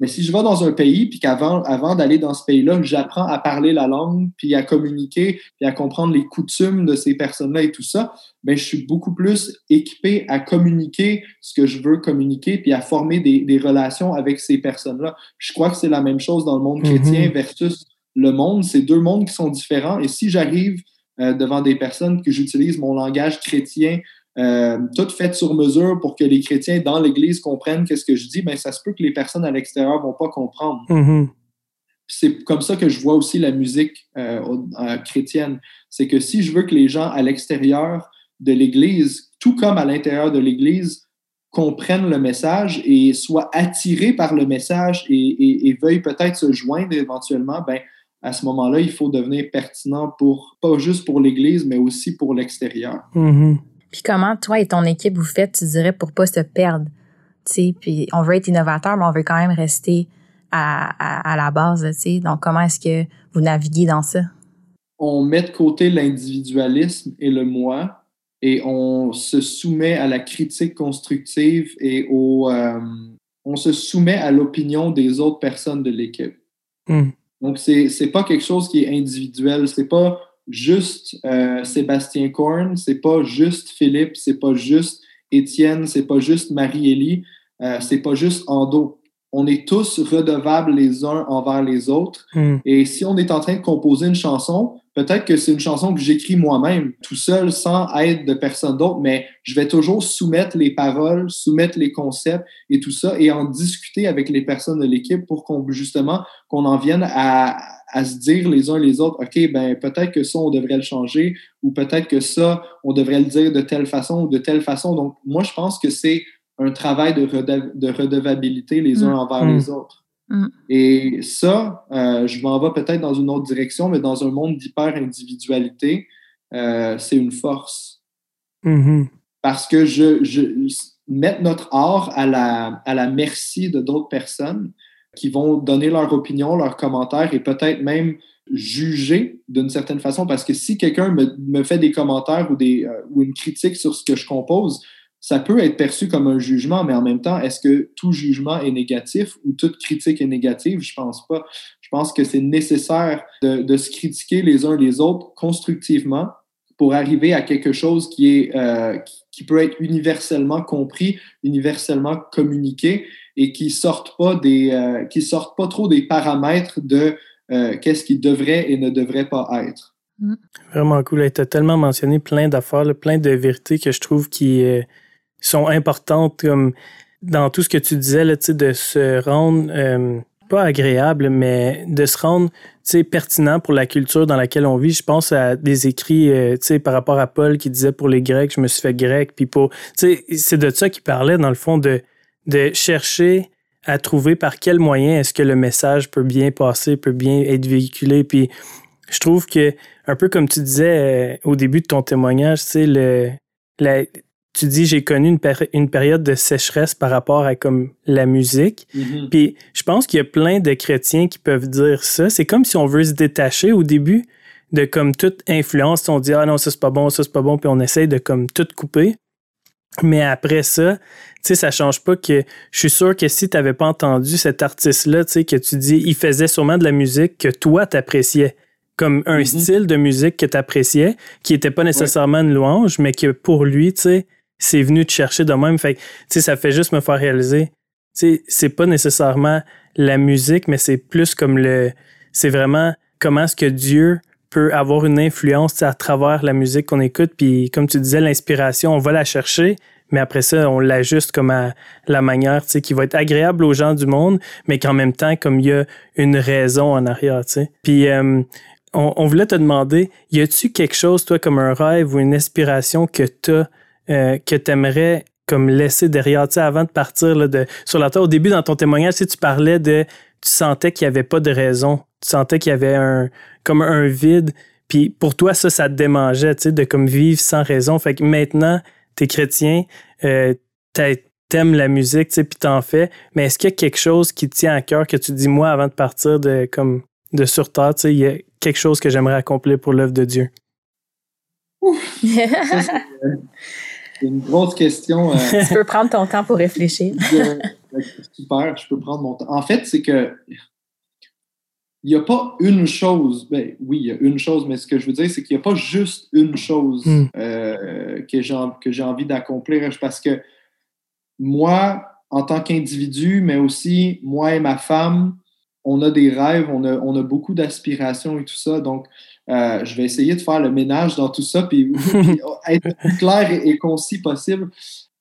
Mais si je vais dans un pays, puis qu'avant avant, d'aller dans ce pays-là, j'apprends à parler la langue, puis à communiquer, puis à comprendre les coutumes de ces personnes-là et tout ça, ben je suis beaucoup plus équipé à communiquer ce que je veux communiquer, puis à former des, des relations avec ces personnes-là. Je crois que c'est la même chose dans le monde mm-hmm. chrétien versus le monde. C'est deux mondes qui sont différents. Et si j'arrive euh, devant des personnes que j'utilise mon langage chrétien euh, tout fait sur mesure pour que les chrétiens dans l'Église comprennent qu'est-ce que je dis, ben ça se peut que les personnes à l'extérieur vont pas comprendre. Mm-hmm. C'est comme ça que je vois aussi la musique euh, chrétienne. C'est que si je veux que les gens à l'extérieur de l'Église, tout comme à l'intérieur de l'Église, comprennent le message et soient attirés par le message et, et veuillent peut-être se joindre éventuellement, ben, à ce moment-là, il faut devenir pertinent pour pas juste pour l'Église, mais aussi pour l'extérieur. Mm-hmm. Puis comment toi et ton équipe vous faites, tu dirais, pour pas se perdre? sais, puis on veut être innovateur, mais on veut quand même rester à, à, la base. sais? Donc, comment est-ce que vous naviguez dans ça? On met de côté l'individualisme et le moi et on se soumet à la critique constructive et au, euh, on se soumet à l'opinion des autres personnes de l'équipe. Mm. Donc, c'est n'est pas quelque chose qui est individuel. C'est pas juste euh, Sébastien Korn, c'est pas juste Philippe, c'est pas juste Étienne, c'est pas juste Marie-Élie, euh, c'est pas juste Ando. On est tous redevables les uns envers les autres. Hmm. Et si on est en train de composer une chanson, Peut-être que c'est une chanson que j'écris moi-même, tout seul, sans aide de personne d'autre, mais je vais toujours soumettre les paroles, soumettre les concepts et tout ça, et en discuter avec les personnes de l'équipe pour qu'on justement qu'on en vienne à, à se dire les uns les autres, ok, ben peut-être que ça on devrait le changer, ou peut-être que ça on devrait le dire de telle façon ou de telle façon. Donc moi je pense que c'est un travail de, de redevabilité les uns mm. envers les mm. autres. Mm. Et ça, euh, je m'en vais peut-être dans une autre direction, mais dans un monde d'hyper-individualité, euh, c'est une force. Mm-hmm. Parce que je, je mettre notre art à la, à la merci de d'autres personnes qui vont donner leur opinion, leurs commentaires et peut-être même juger d'une certaine façon. Parce que si quelqu'un me, me, fait des commentaires ou, des, euh, ou une critique sur ce que je compose, ça peut être perçu comme un jugement, mais en même temps, est-ce que tout jugement est négatif ou toute critique est négative? Je pense pas. Je pense que c'est nécessaire de, se critiquer les uns les autres constructivement pour arriver à quelque chose qui est euh, qui peut être universellement compris, universellement communiqué et qui sortent pas des euh, qui sortent pas trop des paramètres de euh, qu'est-ce qui devrait et ne devrait pas être. Vraiment cool. Tu as tellement mentionné plein d'affaires, plein de vérités que je trouve qui sont importantes comme dans tout ce que tu disais là, de se rendre euh, pas agréable, mais de se rendre pertinent pour la culture dans laquelle on vit. Je pense à des écrits euh, par rapport à Paul qui disait pour les Grecs, je me suis fait grec, puis pour. C'est de ça qu'il parlait, dans le fond, de, de chercher à trouver par quel moyen est-ce que le message peut bien passer, peut bien être véhiculé. Puis je trouve que, un peu comme tu disais euh, au début de ton témoignage, c'est le, la, tu dis j'ai connu une, une, période de sécheresse par rapport à comme la musique. Mm-hmm. Puis je pense qu'il y a plein de chrétiens qui peuvent dire ça. C'est comme si on veut se détacher au début de comme toute influence. On dit ah non ça c'est pas bon, ça c'est pas bon, puis on essaye de comme tout couper. Mais après ça, tu sais, ça change pas que je suis sûr que si tu n'avais pas entendu cet artiste-là, tu sais, que tu dis, il faisait sûrement de la musique que toi t'appréciais comme un mm-hmm. style de musique que tu appréciais, qui était pas nécessairement une louange, mais que pour lui, tu sais, c'est venu te chercher de même. Fait tu ça fait juste me faire réaliser. Tu c'est pas nécessairement la musique, mais c'est plus comme le. C'est vraiment comment est-ce que Dieu avoir une influence à travers la musique qu'on écoute. Puis, comme tu disais, l'inspiration, on va la chercher, mais après ça, on l'ajuste comme à la manière qui va être agréable aux gens du monde, mais qu'en même temps, comme il y a une raison en arrière. Tu sais. Puis, euh, on, on, voulait te demander, y a-tu quelque chose, toi, comme un rêve ou une inspiration que tu euh, que tu aimerais comme laisser derrière, tu sais, avant de partir là, de, sur la terre. Au début, dans ton témoignage, tu parlais de, tu sentais qu'il n'y avait pas de raison. Tu sentais qu'il y avait un, comme un vide. Puis pour toi, ça, ça te démangeait, tu sais, de comme vivre sans raison. Fait que maintenant, t'es chrétien, euh, t'aimes la musique, tu sais, puis t'en fais, mais est-ce qu'il y a quelque chose qui te tient à cœur que tu dis, moi, avant de partir de, comme, de sur Terre, tu sais, il y a quelque chose que j'aimerais accomplir pour l'œuvre de Dieu? C'est une grosse question. Euh, tu peux prendre ton temps pour réfléchir. super, je peux prendre mon temps. En fait, c'est que il n'y a pas une chose, ben, oui, il y a une chose, mais ce que je veux dire, c'est qu'il n'y a pas juste une chose mm. euh, que j'ai envie d'accomplir. Parce que moi, en tant qu'individu, mais aussi moi et ma femme, on a des rêves, on a, on a beaucoup d'aspirations et tout ça. Donc, euh, je vais essayer de faire le ménage dans tout ça, puis, être plus clair et, et concis possible.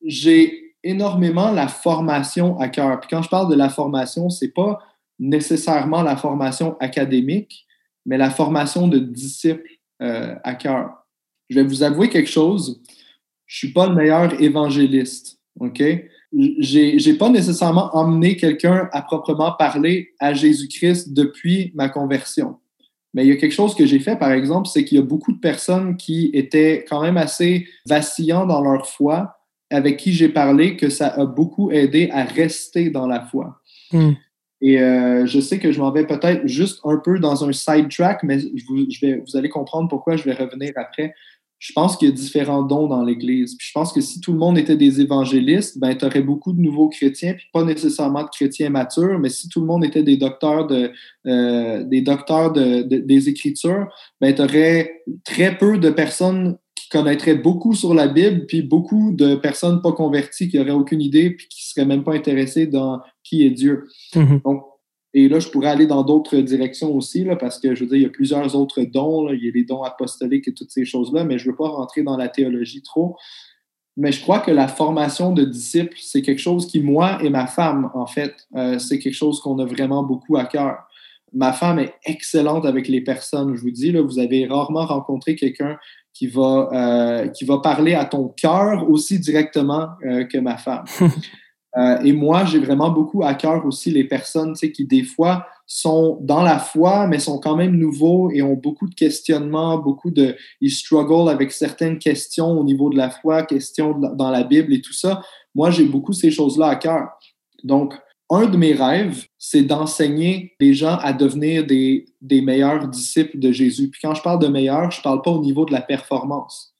J'ai énormément la formation à cœur. Puis quand je parle de la formation, c'est pas nécessairement la formation académique, mais la formation de disciples euh, à cœur. Je vais vous avouer quelque chose. Je suis pas le meilleur évangéliste, OK? J'ai, pas nécessairement emmené quelqu'un à proprement parler à Jésus-Christ depuis ma conversion. Mais il y a quelque chose que j'ai fait, par exemple, c'est qu'il y a beaucoup de personnes qui étaient quand même assez vacillants dans leur foi, avec qui j'ai parlé, que ça a beaucoup aidé à rester dans la foi. Hmm. Et euh, je sais que je m'en vais peut-être juste un peu dans un sidetrack, mais vous, allez comprendre pourquoi je vais revenir après. Je pense qu'il y a différents dons dans l'Église. je pense que si tout le monde était des évangélistes, ben, tu aurais beaucoup de nouveaux chrétiens, puis pas nécessairement de chrétiens matures, mais si tout le monde était des docteurs, de, euh, des, docteurs de, des Écritures, ben, tu aurais très peu de personnes qui connaîtraient beaucoup sur la Bible, puis beaucoup de personnes pas converties qui n'auraient aucune idée, puis qui seraient même pas intéressées dans qui est Dieu. Mhm. Donc, et là, je pourrais aller dans d'autres directions aussi, là, parce que je veux dire, il y a plusieurs autres dons. Il y a les dons apostoliques et toutes ces choses-là, mais je ne veux pas rentrer dans la théologie trop. Mais je crois que la formation de disciples, c'est quelque chose qui, moi et ma femme, en fait, euh, c'est quelque chose qu'on a vraiment beaucoup à cœur. Ma femme est excellente avec les personnes. Je vous dis, là, vous avez rarement rencontré quelqu'un qui va, euh, qui va parler à ton cœur aussi directement euh, que ma femme. Euh, et moi, j'ai vraiment beaucoup à cœur aussi les personnes qui, des fois, sont dans la foi, mais sont quand même nouveaux et ont beaucoup de questionnements, beaucoup de. Ils struggle avec certaines questions au niveau de la foi, questions dans la Bible et tout ça. Moi, j'ai beaucoup ces choses-là à cœur. Donc, un de mes rêves, c'est d'enseigner les gens à devenir des, des meilleurs disciples de Jésus. Puis quand je parle de meilleurs, je ne parle pas au niveau de la performance,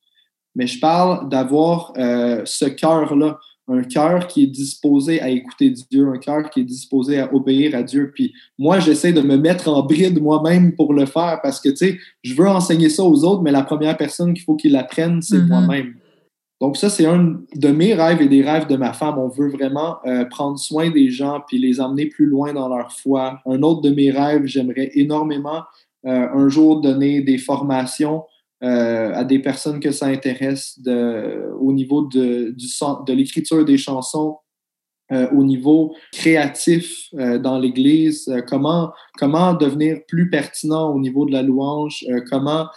mais je parle d'avoir euh, ce cœur-là un cœur qui est disposé à écouter Dieu, un cœur qui est disposé à obéir à Dieu. Puis moi, j'essaie de me mettre en bride moi-même pour le faire parce que, tu sais, je veux enseigner ça aux autres, mais la première personne qu'il faut qu'ils l'apprennent, c'est mm-hmm. moi-même. Donc ça, c'est un de mes rêves et des rêves de ma femme. On veut vraiment euh, prendre soin des gens puis les emmener plus loin dans leur foi. Un autre de mes rêves, j'aimerais énormément euh, un jour donner des formations euh, à des personnes que ça intéresse au niveau de, l'écriture des chansons, au niveau créatif dans l'Église, comment devenir plus pertinent au niveau de la louange, comment,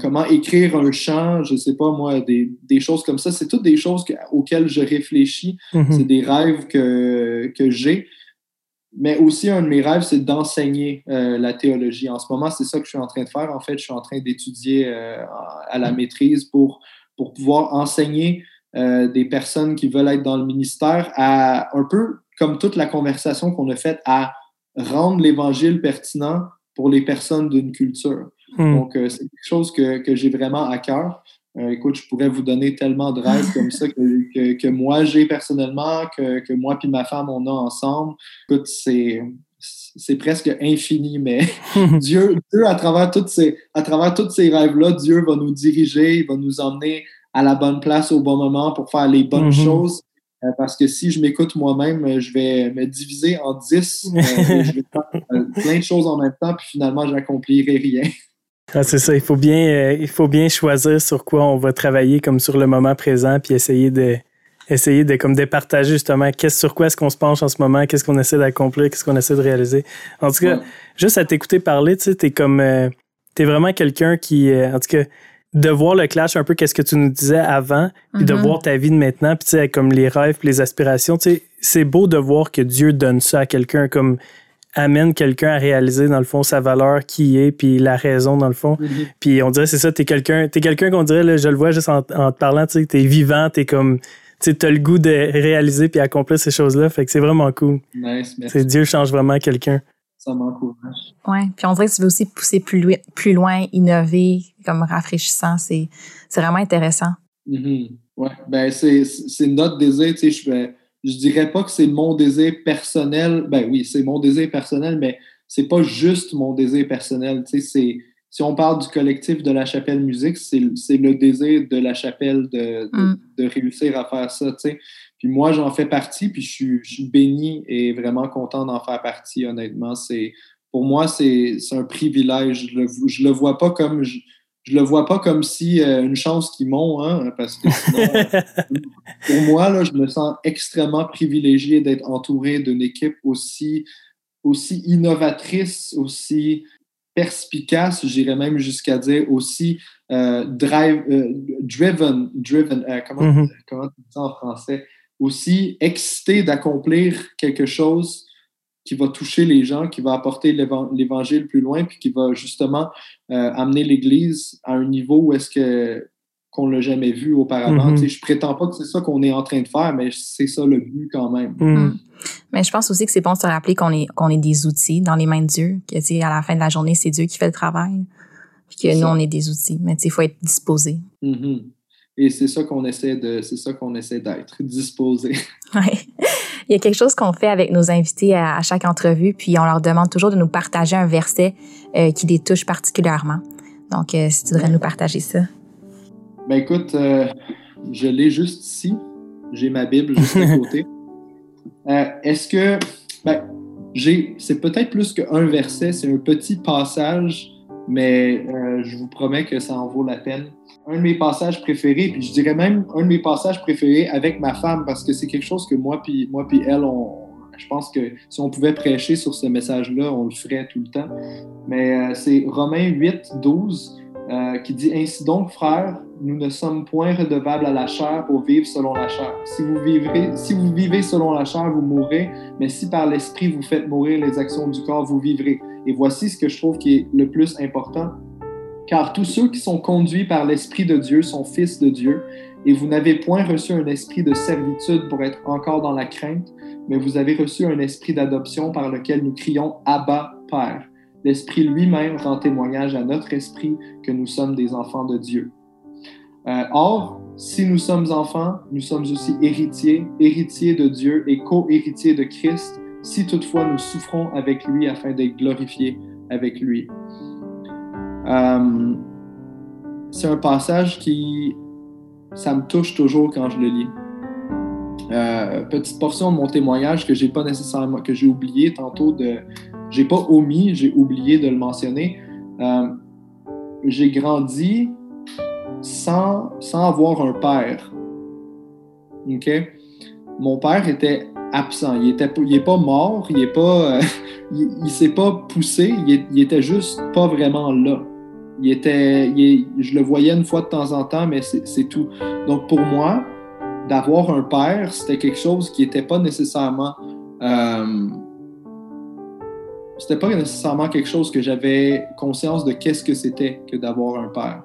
comment écrire un chant, je ne sais pas moi, des, des choses comme ça. C'est toutes des choses auxquelles je réfléchis. Mm-hmm. C'est des rêves que, que j'ai. Mais aussi, un de mes rêves, c'est d'enseigner euh, la théologie. En ce moment, c'est ça que je suis en train de faire. En fait, je suis en train d'étudier euh, à la maîtrise pour, pour pouvoir enseigner euh, des personnes qui veulent être dans le ministère à un peu comme toute la conversation qu'on a faite à rendre l'évangile pertinent pour les personnes d'une culture. Hmm. Donc, c'est quelque chose que, que j'ai vraiment à cœur. Euh, écoute, je pourrais vous donner tellement de rêves comme ça que, que, moi j'ai personnellement, que, que moi puis ma femme on a ensemble. Écoute, c'est c'est presque infini, mais Dieu, Dieu à travers toutes ces, à travers tous ces rêves-là, Dieu va nous diriger, il va nous emmener à la bonne place au bon moment pour faire les bonnes mm-hmm. choses. Euh, parce que si je m'écoute moi-même, je vais me diviser en dix. Euh, je vais faire plein de choses en même temps, puis finalement, j'accomplirai rien. Ah, c'est ça, il faut bien euh, il faut bien choisir sur quoi on va travailler comme sur le moment présent puis essayer de essayer de comme de partager justement qu'est-ce sur quoi est-ce qu'on se penche en ce moment, qu'est-ce qu'on essaie d'accomplir, qu'est-ce qu'on essaie de réaliser. En tout cas, juste à t'écouter parler, tu sais, t'es comme euh, t'es vraiment quelqu'un qui euh, en tout cas de voir le clash un peu qu'est-ce que tu nous disais avant puis de mm-hmm. voir ta vie de maintenant puis tu sais comme les rêves les aspirations tu sais c'est beau de voir que Dieu donne ça à quelqu'un comme amène quelqu'un à réaliser dans le fond sa valeur qui est puis la raison dans le fond mhm. puis on dirait c'est ça t'es quelqu'un t'es quelqu'un qu'on dirait là, je le vois juste en, te parlant tu sais t'es vivant t'es comme tu as le goût de réaliser puis accomplir ces choses-là. Fait que c'est vraiment cool. Nice, merci. C'est Dieu change vraiment quelqu'un. Ça m'encourage. Ouais, puis on dirait que tu veux aussi pousser plus, loin, plus loin, innover, comme rafraîchissant. C'est vraiment intéressant. Mm Ouais, ben c'est notre désir. Tu sais, je, je dirais pas que c'est mon désir personnel. Ben oui, c'est mon désir personnel, mais c'est pas juste mon désir personnel. Tu sais, c'est si on parle du collectif de la chapelle musique, c'est le désir de la chapelle de, mm. de, réussir à faire ça. Tu sais. Puis moi, j'en fais partie, puis je suis, je suis béni et vraiment content d'en faire partie, honnêtement. C'est Pour moi, c'est un privilège. Je le, je le vois pas comme... Je, je le vois pas comme si euh, une chance qu'ils m'ont, hein, parce que pour moi, là, je me sens extrêmement privilégié d'être entouré d'une équipe aussi, aussi innovatrice, aussi perspicace, j'irais même jusqu'à dire aussi euh, drive, euh, driven, driven comment, mm-hmm. comment tu dis ça en français, aussi excité d'accomplir quelque chose qui va toucher les gens, qui va apporter l'évangile plus loin, puis qui va justement euh, amener l'Église à un niveau où est-ce que qu'on l'a jamais vu auparavant. Mm-hmm. Je prétends pas que c'est ça qu'on est en train de faire, mais c'est ça le but quand même. Mm. Mm. Mais je pense aussi que c'est bon de se rappeler qu'on est qu'on est des outils dans les mains de Dieu, que à la fin de la journée, c'est Dieu qui fait le travail, puis que nous on est des outils. Mais il faut être disposé. Mm-hmm. Et c'est ça qu'on essaie de, c'est ça qu'on essaie d'être, disposé. Ouais. Il y a quelque chose qu'on fait avec nos invités à, chaque entrevue, puis on leur demande toujours de nous partager un verset euh, qui les touche particulièrement. Donc, euh, si tu voudrais nous partager ça. Ben écoute, euh, je l'ai juste ici. J'ai ma Bible juste à côté. Est-ce que, ben, j'ai, c'est peut-être plus qu'un verset, c'est un petit passage, mais je vous promets que ça en vaut la peine un de mes passages préférés, puis je dirais même un de mes passages préférés avec ma femme, parce que c'est quelque chose que moi puis moi puis elle, on, je pense que si on pouvait prêcher sur ce message-là, on le ferait tout le temps. Mais euh, c'est Romains 8, 12 euh, qui dit Ainsi donc, frères, nous ne sommes point redevables à la chair pour vivre selon la chair. Si vous, vivrez, si vous vivez selon la chair, vous mourrez, mais si par l'esprit vous faites mourir les actions du corps, vous vivrez. Et voici ce que je trouve qui est le plus important car tous ceux qui sont conduits par l'Esprit de Dieu sont fils de Dieu, et vous n'avez point reçu un esprit de servitude pour être encore dans la crainte, mais vous avez reçu un esprit d'adoption par lequel nous crions Abba, Père. L'Esprit lui-même rend témoignage à notre esprit que nous sommes des enfants de Dieu. Euh, or, si nous sommes enfants, nous sommes aussi héritiers, héritiers de Dieu et co-héritiers de Christ, si toutefois nous souffrons avec lui afin d'être glorifiés avec lui. Euh, c'est un passage qui, ça me touche toujours quand je le lis. Euh, petite portion de mon témoignage que j'ai pas nécessairement, que j'ai oublié tantôt j'ai pas omis, j'ai oublié de le mentionner. Euh, j'ai grandi sans, sans avoir un père. OK? Mon père était absent. Il était, est pas mort, il est pas, il, s'est pas poussé, il, il était juste pas vraiment là il était, je le voyais une fois de temps en temps, mais c'est tout. Donc pour moi, d'avoir un père, c'était quelque chose qui n'était pas nécessairement, euh, c'était pas nécessairement quelque chose que j'avais conscience de qu'est-ce que c'était que d'avoir un père.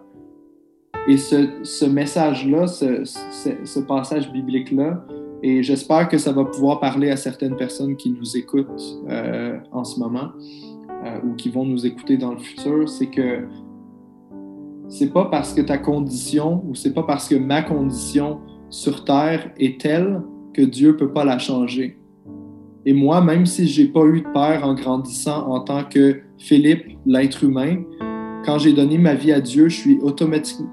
Et ce, ce message-là, ce, ce, passage biblique-là, et j'espère que ça va pouvoir parler à certaines personnes qui nous écoutent euh, en ce moment euh, ou qui vont nous écouter dans le futur, c'est que c'est pas parce que ta condition ou c'est pas parce que ma condition sur terre est telle que Dieu peut pas la changer. Et moi, même si j'ai pas eu de père en grandissant en tant que Philippe, l'être humain, quand j'ai donné ma vie à Dieu, je suis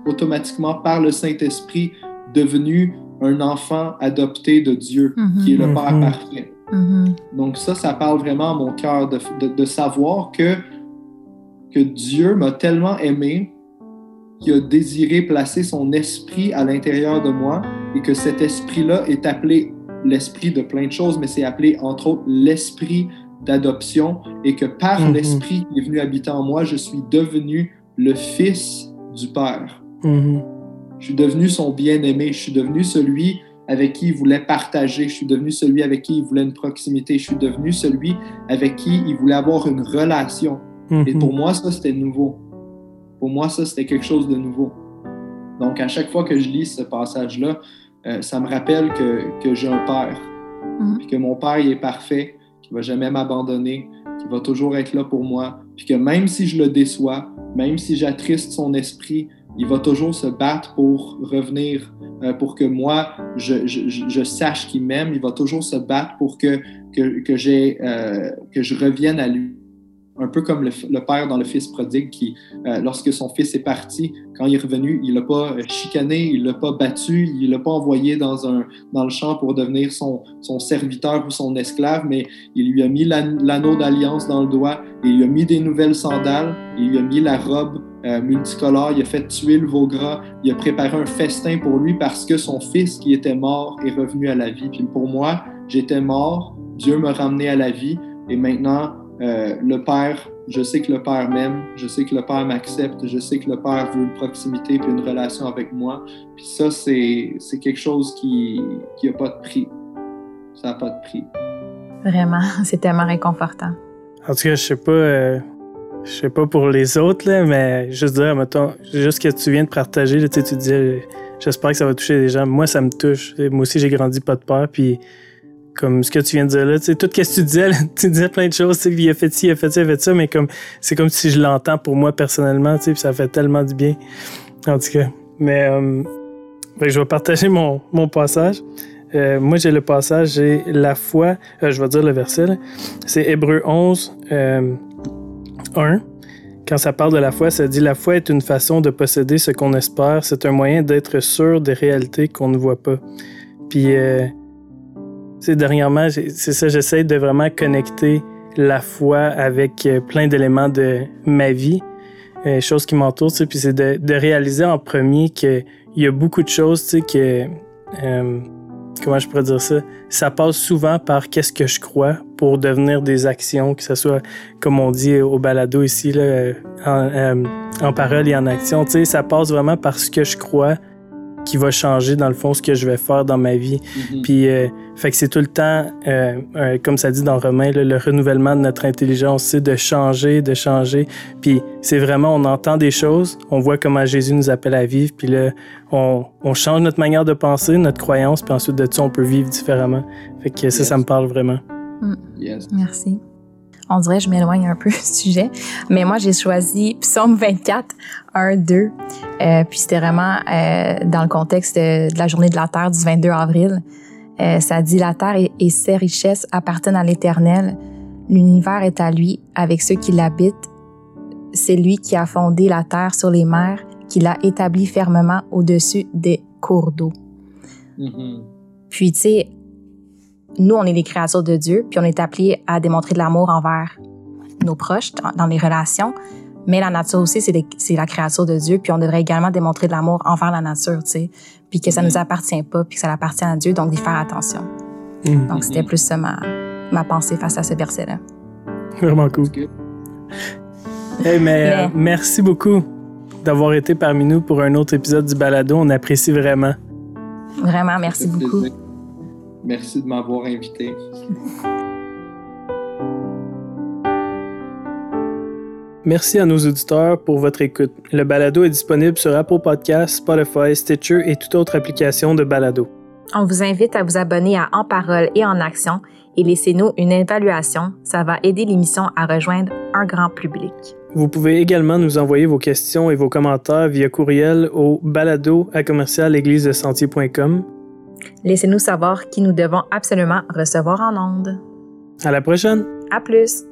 automatiquement par le Saint-Esprit devenu un enfant adopté de Dieu, qui est le Père mm-hmm. parfait. Mm-hmm. Donc ça, ça parle vraiment à mon cœur de, de, savoir que, que Dieu m'a tellement aimé qui a désiré placer son esprit à l'intérieur de moi et que cet esprit-là est appelé l'esprit de plein de choses, mais c'est appelé entre autres l'esprit d'adoption et que par mm-hmm. l'esprit qui est venu habiter en moi, je suis devenu le fils du Père. Mm-hmm. Je suis devenu son bien-aimé, je suis devenu celui avec qui il voulait partager, je suis devenu celui avec qui il voulait une proximité, je suis devenu celui avec qui il voulait avoir une relation. Et mm-hmm. pour moi, ça, c'était nouveau. Pour moi, ça, c'était quelque chose de nouveau. Donc, à chaque fois que je lis ce passage-là, euh, ça me rappelle que, que j'ai un père, Mhm. puis que mon père il est parfait, qu'il va jamais m'abandonner, qu'il va toujours être là pour moi, puis que même si je le déçois, même si j'attriste son esprit, il va toujours se battre pour revenir, euh, pour que moi, je, je, je- je sache qu'il m'aime. Il va toujours se battre pour que, que, que, euh, que je revienne à lui. Un peu comme le, père dans le fils prodigue qui, euh, lorsque son fils est parti, quand il est revenu, il l'a pas euh, chicané, il l'a pas battu, il l'a pas envoyé dans, un, dans le champ pour devenir son, son serviteur ou son esclave, mais il lui a mis l'an- l'anneau d'alliance dans le doigt, il lui a mis des nouvelles sandales, il lui a mis la robe euh, multicolore, il a fait tuer le veau gras, il a préparé un festin pour lui parce que son fils qui était mort est revenu à la vie. Puis pour moi, j'étais mort, Dieu m'a ramené à la vie, et maintenant, euh, le Père, je sais que le Père m'aime, je sais que le Père m'accepte, je sais que le Père veut une proximité puis une relation avec moi. Puis ça, c'est c'est quelque chose qui qui a pas de prix. Ça n'a pas de prix. Vraiment, c'est tellement réconfortant. En tout cas, je sais pas, euh, je sais pas pour les autres, là, mais juste dire, mettons, juste ce que tu viens de partager, là, tu sais, tu disais, euh, j'espère que ça va toucher les gens. Moi, ça me touche. Moi aussi, j'ai grandi pas de peur, puis comme ce que tu viens de dire là, tu sais, tout ce que tu disais, tu disais plein de choses, tu sais, il a fait ci, il a fait ça, il a fait ça, mais comme, c'est comme si je l'entends pour moi personnellement, tu sais, puis ça fait tellement du bien. En tout cas, mais, euh, je vais partager mon, mon passage. Euh, moi, j'ai le passage, j'ai la foi, euh, je vais dire le verset, là. c'est Hébreu 11, euh, 1. Quand ça parle de la foi, ça dit La foi est une façon de posséder ce qu'on espère, c'est un moyen d'être sûr des réalités qu'on ne voit pas. Puis, sais, dernièrement, c'est ça, j'essaie de vraiment connecter la foi avec euh, plein d'éléments de ma vie, euh, choses qui m'entourent, puis c'est de, de réaliser en premier qu'il y a beaucoup de choses, tu sais, que. euh, comment je pourrais dire ça? Ça passe souvent par qu'est-ce que je crois pour devenir des actions, que ce soit, comme on dit au balado ici, là, euh, en, euh, en parole et en action. Tu sais, ça passe vraiment par ce que je crois qui va changer, dans le fond, ce que je vais faire dans ma vie. Mhm. Puis, euh, fait que c'est tout le temps, euh, euh, comme ça dit dans Romain, là, le renouvellement de notre intelligence, c'est de changer, de changer. Puis, c'est vraiment, on entend des choses, on voit comment Jésus nous appelle à vivre, puis là, on, on change notre manière de penser, notre croyance, puis ensuite de ça, on peut vivre différemment. Fait que ça, ça me parle vraiment. Yes. Merci. On dirait que je m'éloigne un peu du sujet, mais moi j'ai choisi Psaume 24, 1, 2, euh, puis c'était vraiment euh, dans le contexte de, de la journée de la Terre du 22 avril. Euh, ça dit La Terre et, et ses richesses appartiennent à l'Éternel. L'univers est à lui, avec ceux qui l'habitent. C'est lui qui a fondé la terre sur les mers, qui l'a établie fermement au-dessus des cours d'eau. Mhm. Puis, tu sais, nous, on est des créatures de Dieu, puis on est appelés à démontrer de l'amour envers nos proches dans, les relations. Mais la nature aussi, c'est la créature de Dieu, puis on devrait également démontrer de l'amour envers la nature, tu sais. Puis que ça nous appartient pas, puis que ça appartient à Dieu, donc d'y faire attention. Mm. Donc, c'était plus ça ma, ma pensée face à ce verset-là. Vraiment cool. Hey, mais, euh, Mais- merci beaucoup d'avoir été parmi nous pour un autre épisode du balado. On apprécie vraiment. Vraiment, merci beaucoup. plaisir. Merci de m'avoir invité. Merci à nos auditeurs pour votre écoute. Le balado est disponible sur Apple Podcasts, Spotify, Stitcher et toute autre application de balado. On vous invite à vous abonner à En Parole et En Action et laissez-nous une évaluation. Ça va aider l'émission à rejoindre un grand public. Vous pouvez également nous envoyer vos questions et vos commentaires via courriel au balado à commercial église-de-sentier.com. Laissez-nous savoir qui nous devons absolument recevoir en ondes. À la prochaine! À plus!